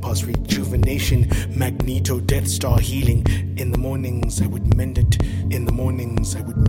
past rejuvenation, magneto, Death Star healing. In the mornings I would mend it, in the mornings I would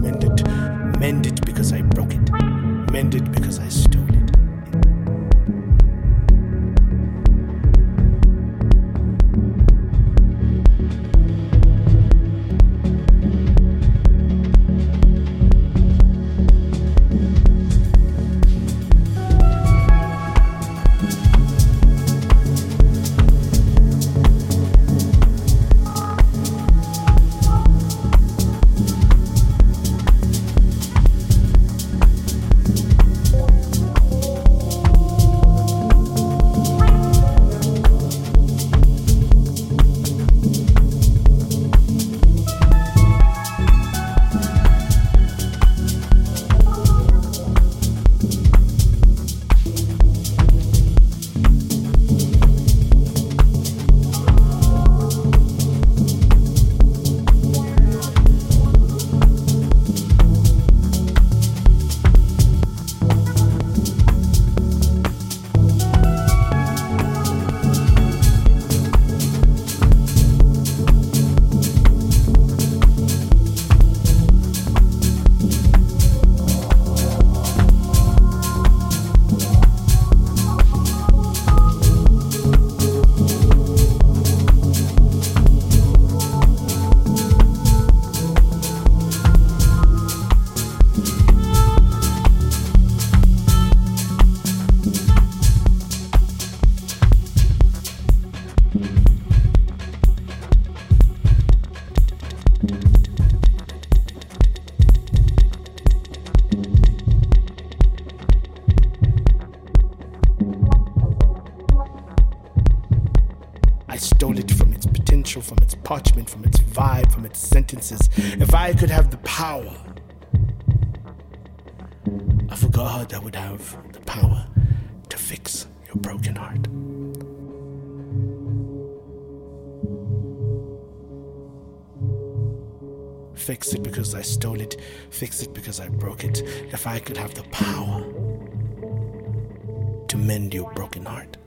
have the power to fix your broken heart. Fix it because I stole it. Fix it because I broke it. If I could have the power to mend your broken heart.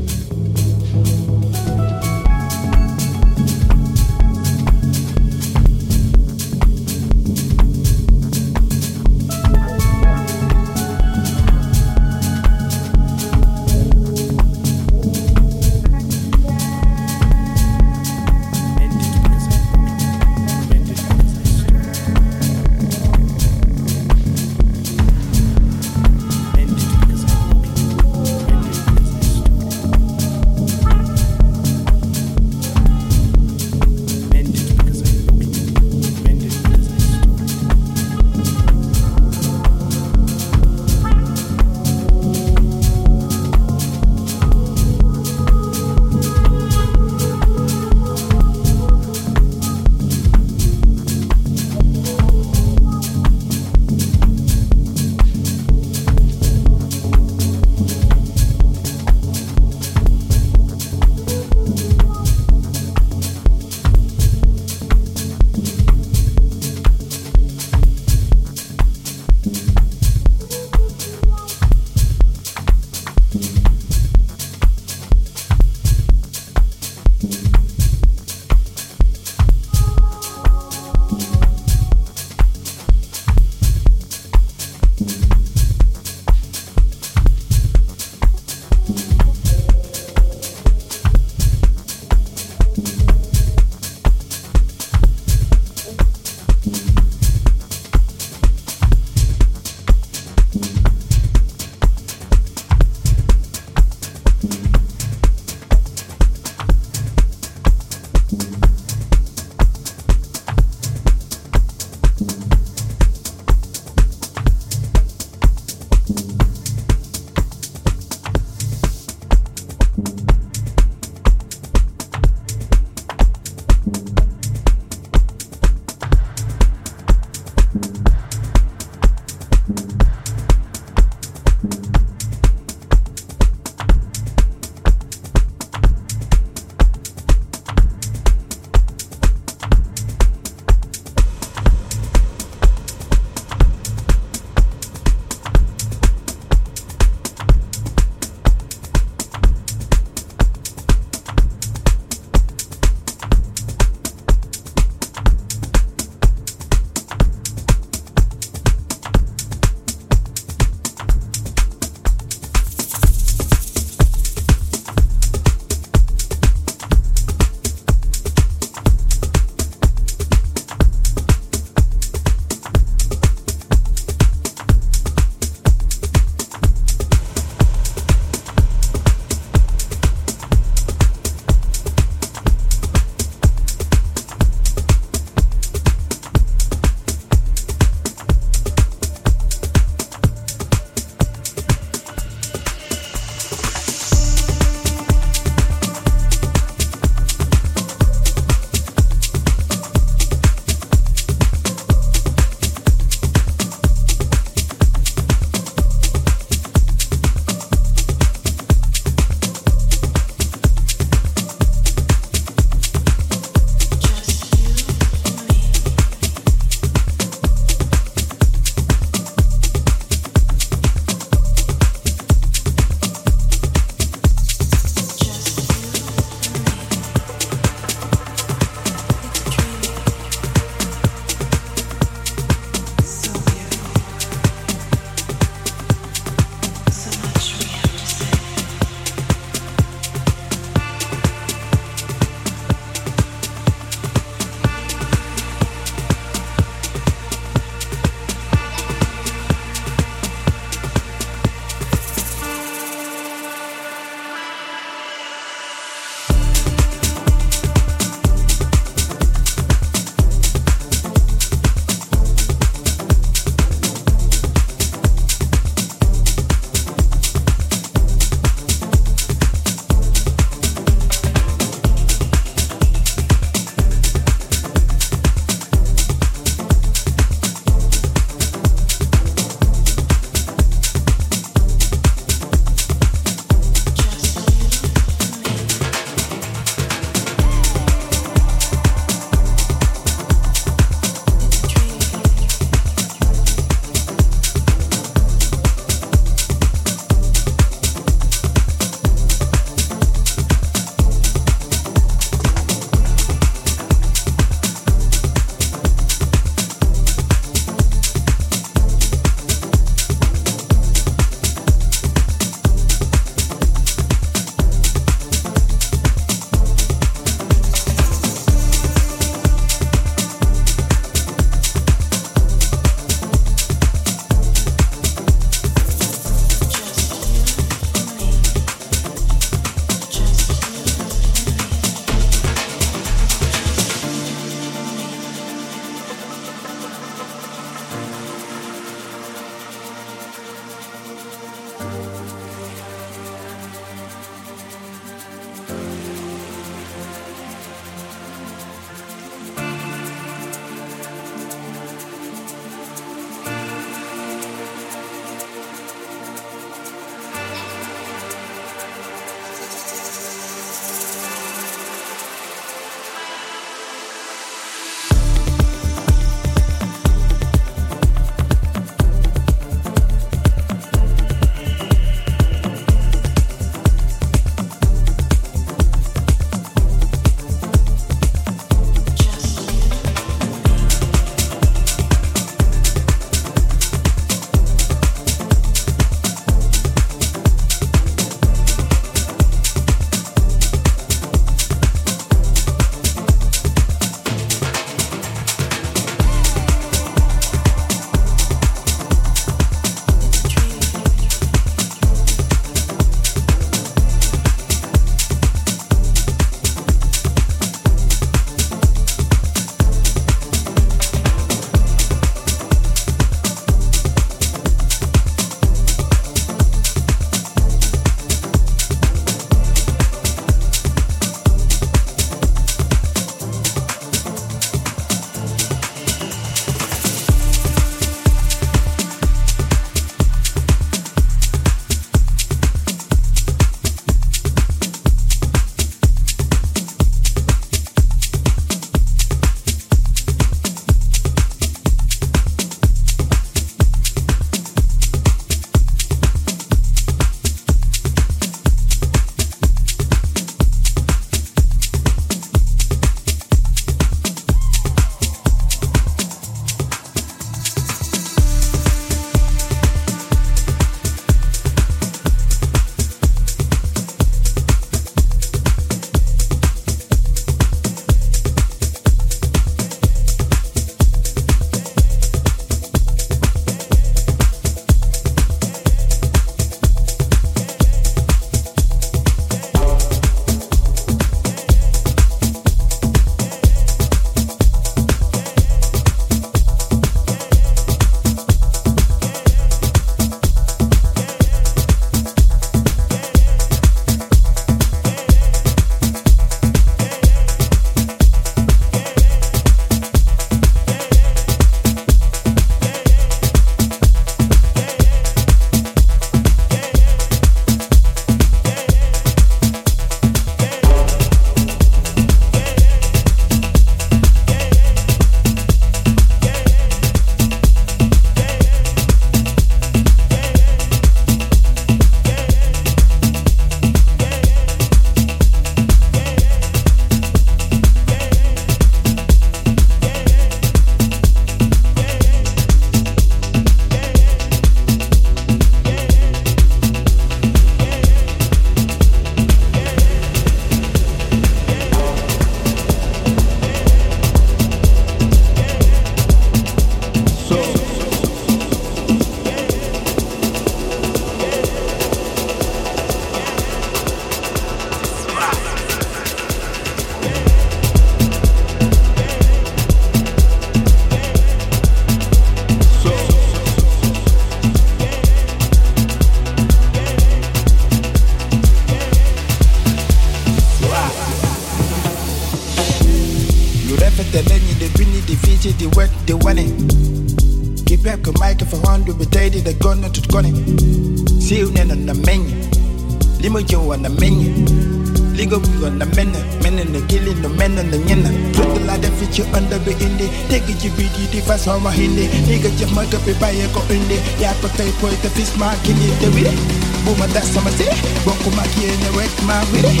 Fast homa hindi Nigga just mug up baye ko indi Ya pa tay po ite fist ma kini de wiri Buma da sama si Bonku ma kiene wek ma wiri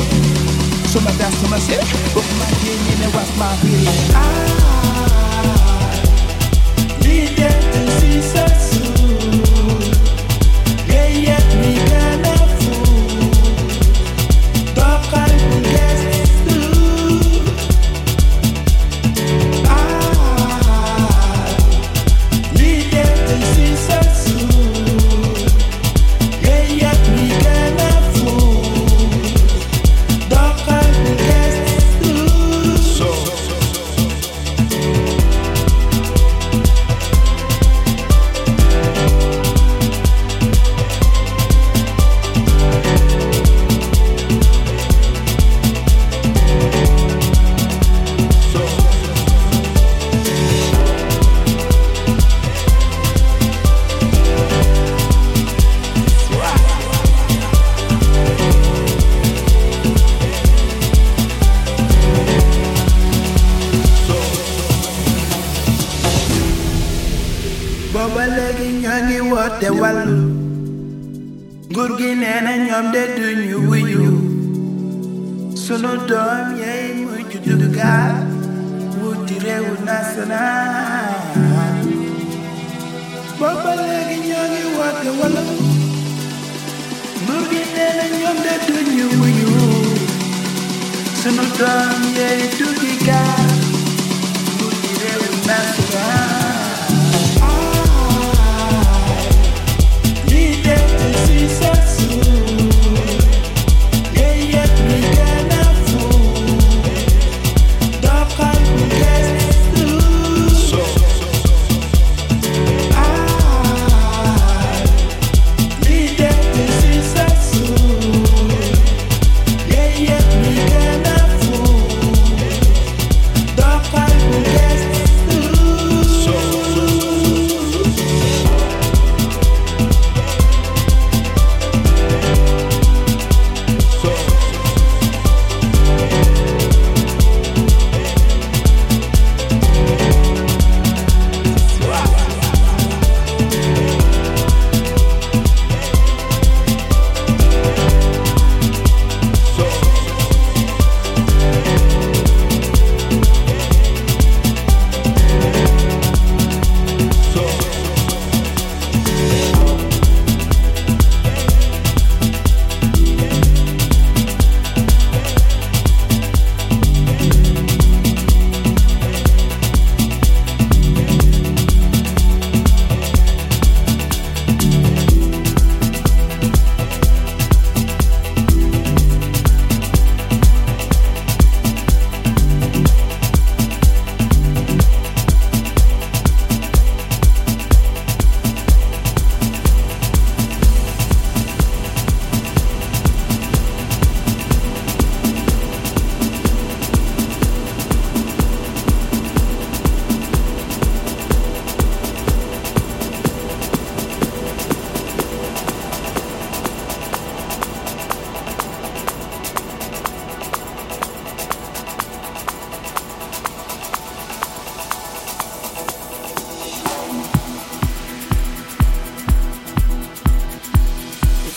Suma da sama si Bonku ma kiene wek ma wiri Ah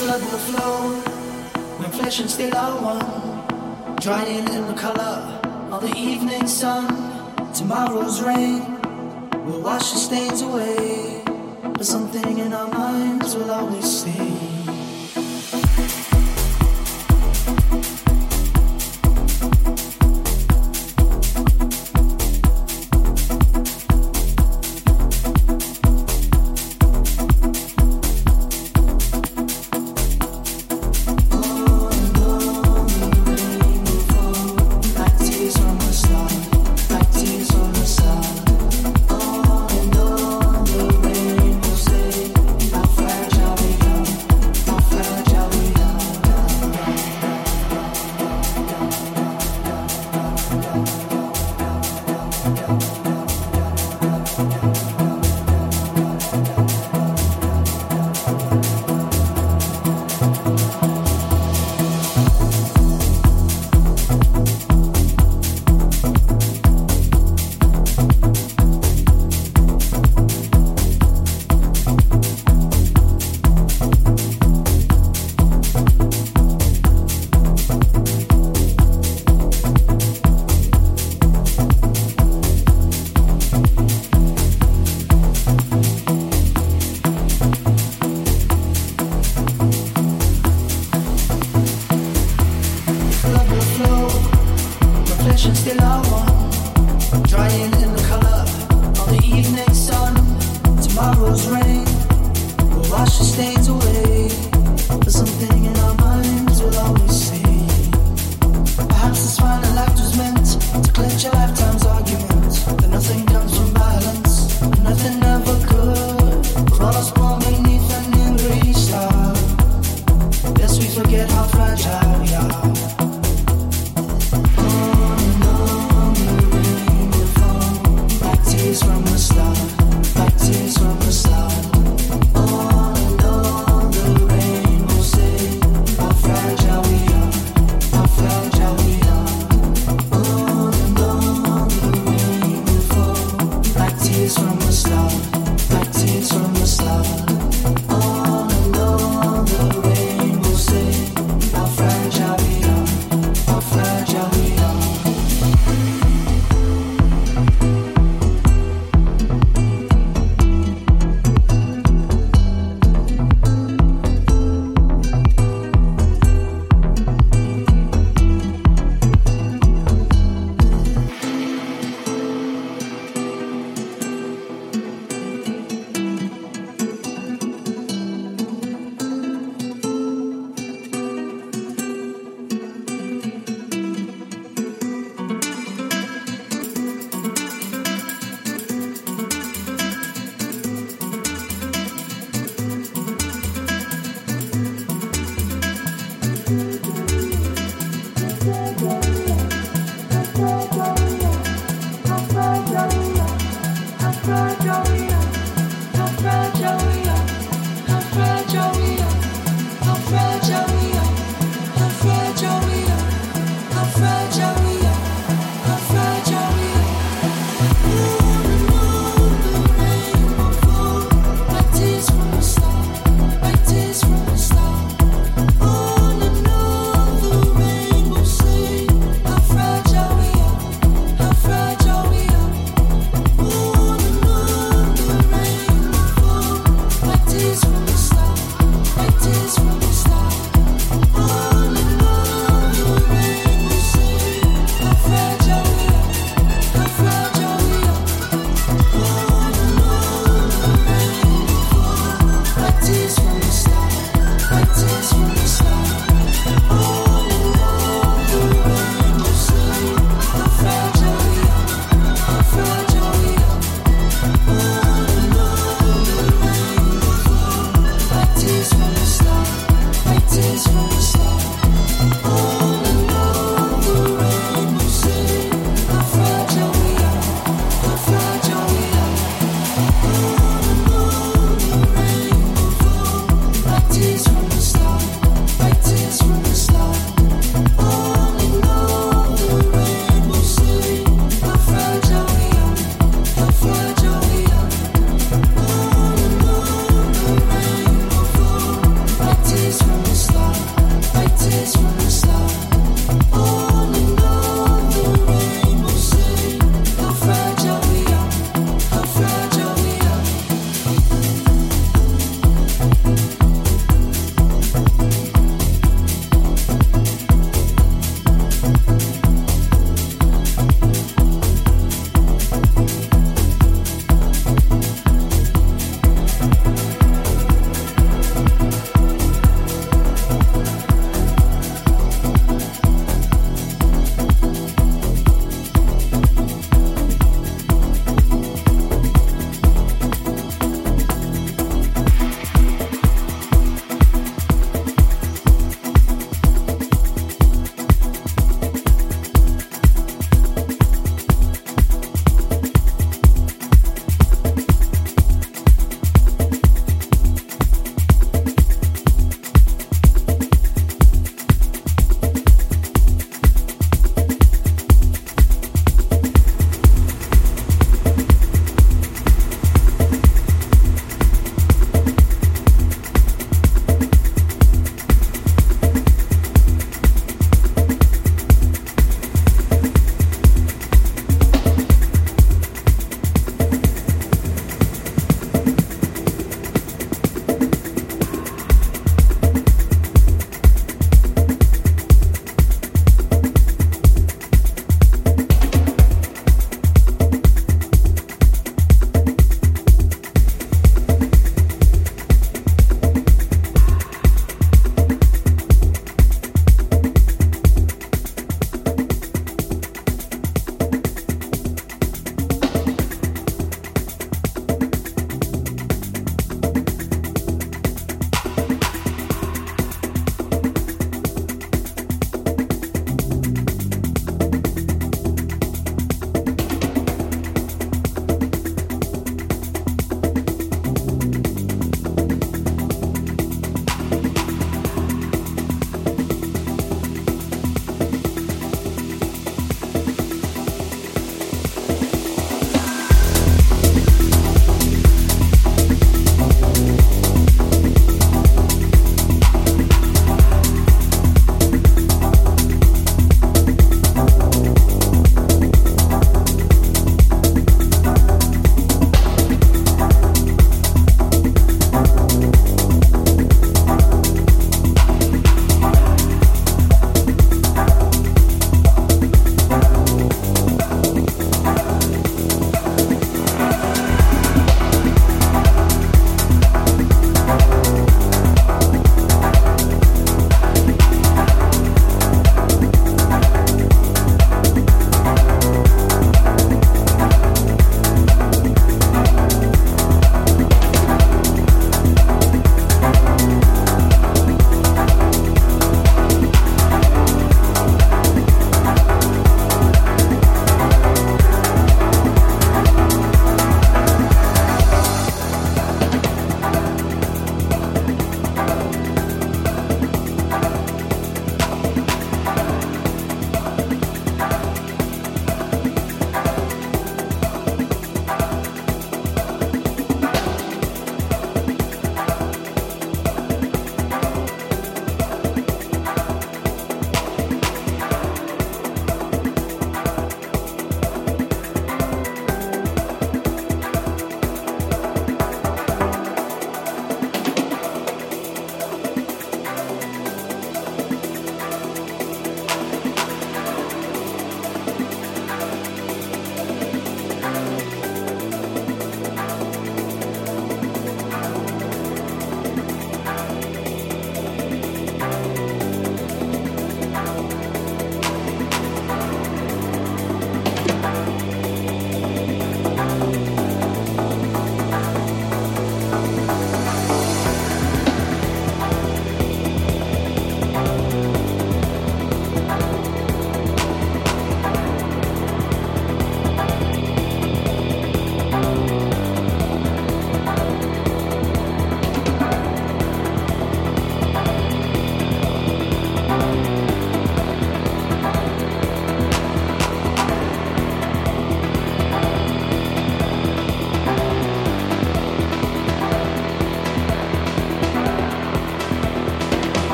Blood will flow when flesh and steel are one. Drying in the color of the evening sun. Tomorrow's rain will wash the stains away, but something in our minds will always stay.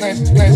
let's.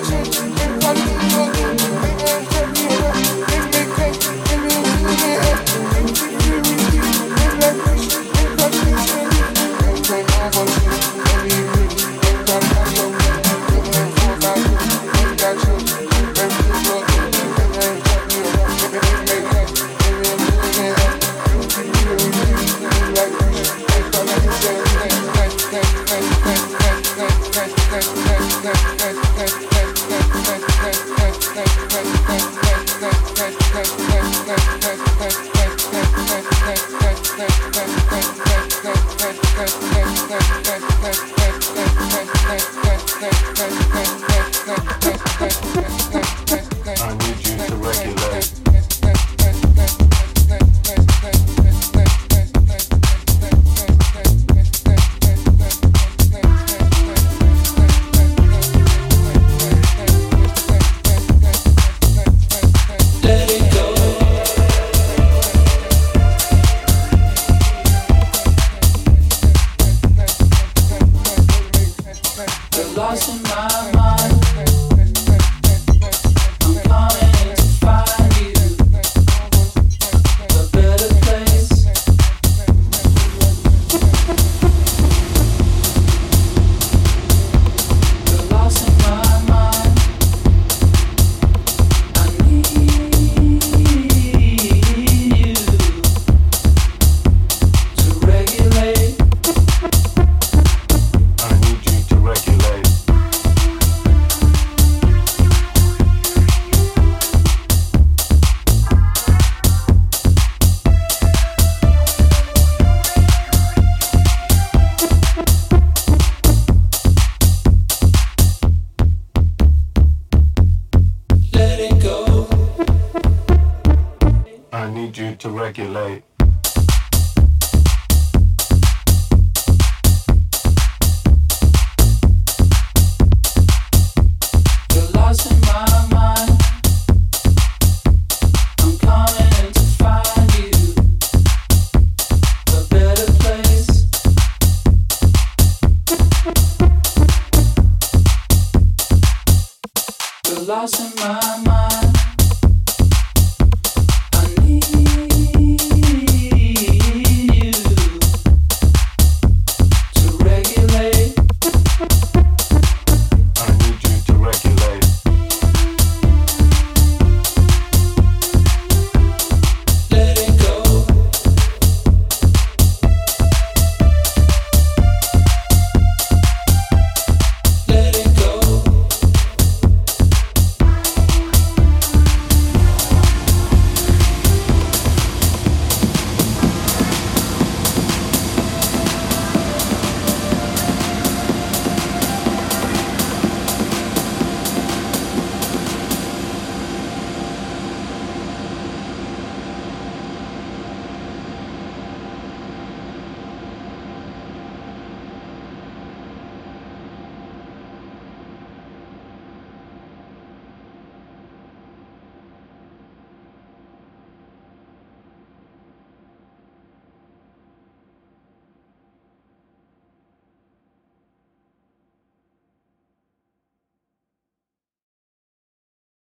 Thank you.